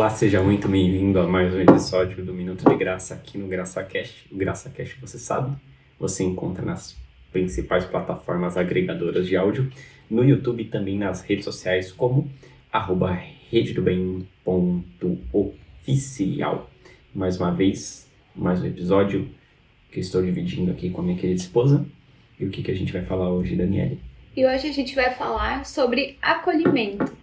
Olá, seja muito bem-vindo a mais um episódio do Minuto de Graça aqui no GraçaCast. O GraçaCast, você sabe, você encontra nas principais plataformas agregadoras de áudio, no YouTube e também nas redes sociais como arroba rededobem.oficial. Mais uma vez, mais um episódio que estou dividindo aqui com a minha querida esposa. E o que, que a gente vai falar hoje, Daniele? E hoje a gente vai falar sobre acolhimento.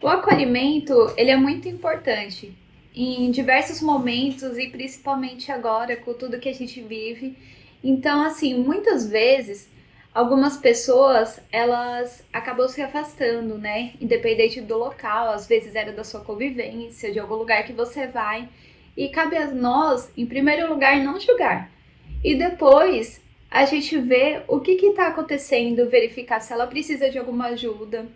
O acolhimento, ele é muito importante em diversos momentos e principalmente agora com tudo que a gente vive. Então, assim, muitas vezes algumas pessoas, elas acabam se afastando, né? Independente do local, às vezes era da sua convivência, de algum lugar que você vai. E cabe a nós, em primeiro lugar, não julgar. E depois a gente vê o que está acontecendo, verificar se ela precisa de alguma ajuda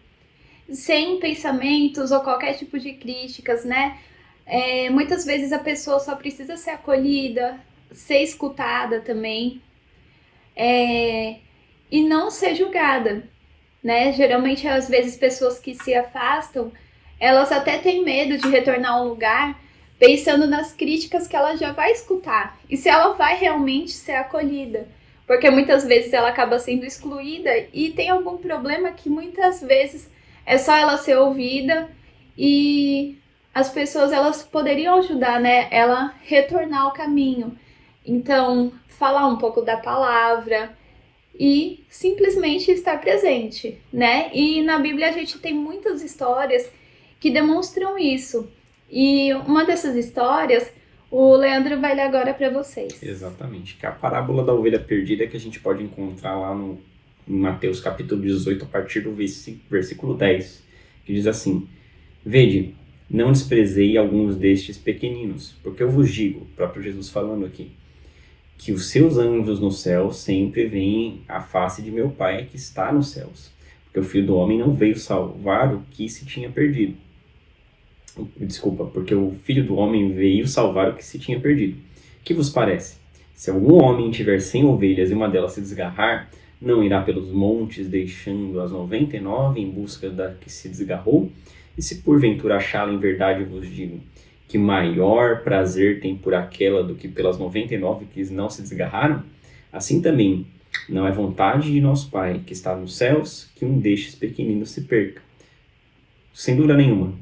sem pensamentos ou qualquer tipo de críticas, né? É, muitas vezes a pessoa só precisa ser acolhida, ser escutada também, é, e não ser julgada, né? Geralmente, às vezes, pessoas que se afastam, elas até têm medo de retornar ao lugar, pensando nas críticas que ela já vai escutar e se ela vai realmente ser acolhida. Porque muitas vezes ela acaba sendo excluída e tem algum problema que muitas vezes é só ela ser ouvida e as pessoas elas poderiam ajudar, né? Ela retornar ao caminho. Então, falar um pouco da palavra e simplesmente estar presente, né? E na Bíblia a gente tem muitas histórias que demonstram isso. E uma dessas histórias, o Leandro vai ler agora para vocês. Exatamente, que é a parábola da ovelha perdida que a gente pode encontrar lá no em Mateus capítulo 18, a partir do versículo 10, que diz assim: Vede, não desprezei alguns destes pequeninos, porque eu vos digo, o próprio Jesus falando aqui, que os seus anjos no céu sempre veem a face de meu Pai que está nos céus, porque o Filho do Homem não veio salvar o que se tinha perdido. Desculpa, porque o Filho do Homem veio salvar o que se tinha perdido. Que vos parece? Se algum homem tiver cem ovelhas e uma delas se desgarrar, não irá pelos montes deixando as noventa e nove em busca da que se desgarrou? E se porventura achá-la em verdade vos digo, que maior prazer tem por aquela do que pelas noventa e nove que não se desgarraram? Assim também, não é vontade de nosso Pai, que está nos céus, que um destes pequeninos se perca. Sem dúvida nenhuma,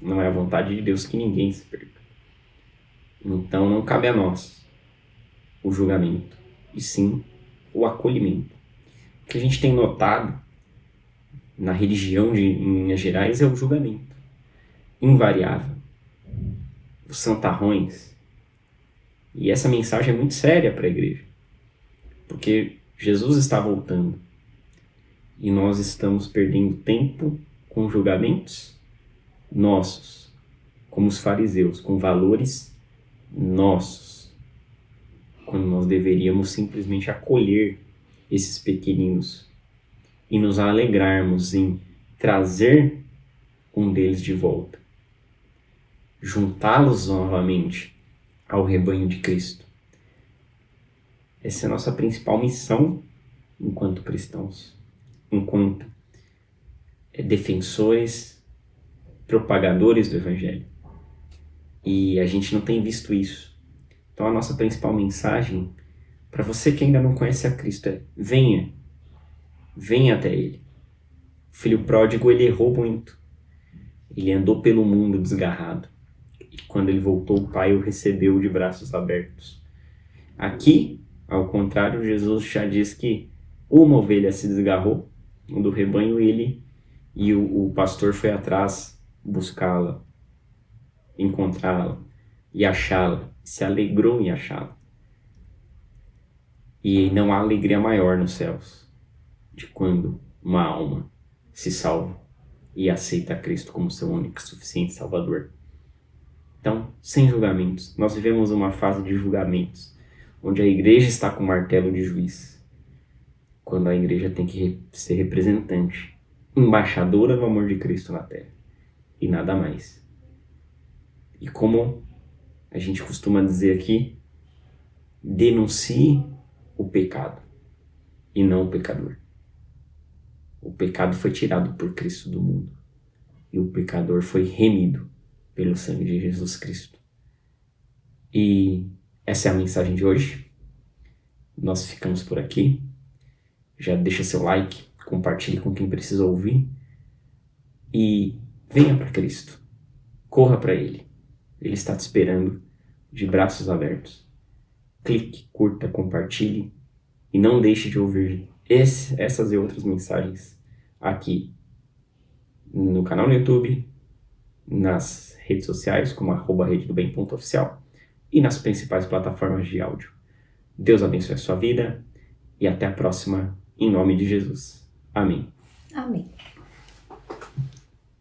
não é a vontade de Deus que ninguém se perca. Então não cabe a nós o julgamento, e sim o acolhimento que a gente tem notado na religião de Minas Gerais é o julgamento invariável, os santarrões. E essa mensagem é muito séria para a igreja, porque Jesus está voltando e nós estamos perdendo tempo com julgamentos nossos, como os fariseus, com valores nossos, quando nós deveríamos simplesmente acolher esses pequeninos e nos alegrarmos em trazer um deles de volta, juntá-los novamente ao rebanho de Cristo. Essa é a nossa principal missão enquanto cristãos, enquanto defensores, propagadores do Evangelho. E a gente não tem visto isso. Então, a nossa principal mensagem para você que ainda não conhece a Cristo, é venha. Venha até Ele. O filho pródigo, ele errou muito. Ele andou pelo mundo desgarrado. E quando ele voltou, o pai o recebeu de braços abertos. Aqui, ao contrário, Jesus já diz que uma ovelha se desgarrou do rebanho ele e o, o pastor foi atrás buscá-la, encontrá-la e achá-la, se alegrou em achá-la. E não há alegria maior nos céus de quando uma alma se salva e aceita Cristo como seu único e suficiente Salvador. Então, sem julgamentos, nós vivemos uma fase de julgamentos, onde a igreja está com o martelo de juiz, quando a igreja tem que ser representante, embaixadora do amor de Cristo na terra, e nada mais. E como a gente costuma dizer aqui, denuncie o pecado e não o pecador. O pecado foi tirado por Cristo do mundo e o pecador foi remido pelo sangue de Jesus Cristo. E essa é a mensagem de hoje. Nós ficamos por aqui. Já deixa seu like, compartilhe com quem precisa ouvir e venha para Cristo. Corra para Ele. Ele está te esperando de braços abertos. Clique, curta, compartilhe e não deixe de ouvir esse, essas e outras mensagens aqui no canal no YouTube, nas redes sociais, como arroba rede do bem.oficial e nas principais plataformas de áudio. Deus abençoe a sua vida e até a próxima, em nome de Jesus. Amém. Amém.